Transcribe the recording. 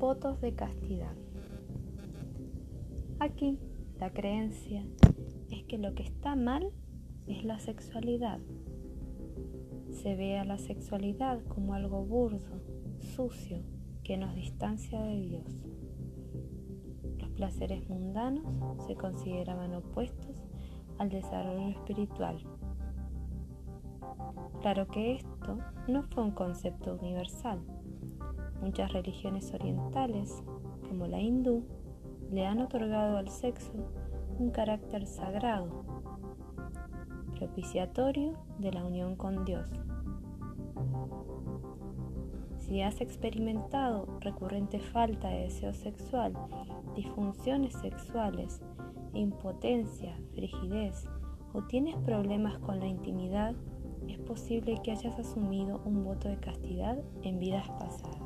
Votos de castidad. Aquí la creencia es que lo que está mal es la sexualidad. Se ve a la sexualidad como algo burdo, sucio, que nos distancia de Dios. Los placeres mundanos se consideraban opuestos al desarrollo espiritual. Claro que esto no fue un concepto universal. Muchas religiones orientales, como la hindú, le han otorgado al sexo un carácter sagrado, propiciatorio de la unión con Dios. Si has experimentado recurrente falta de deseo sexual, disfunciones sexuales, impotencia, frigidez o tienes problemas con la intimidad, es posible que hayas asumido un voto de castidad en vidas pasadas.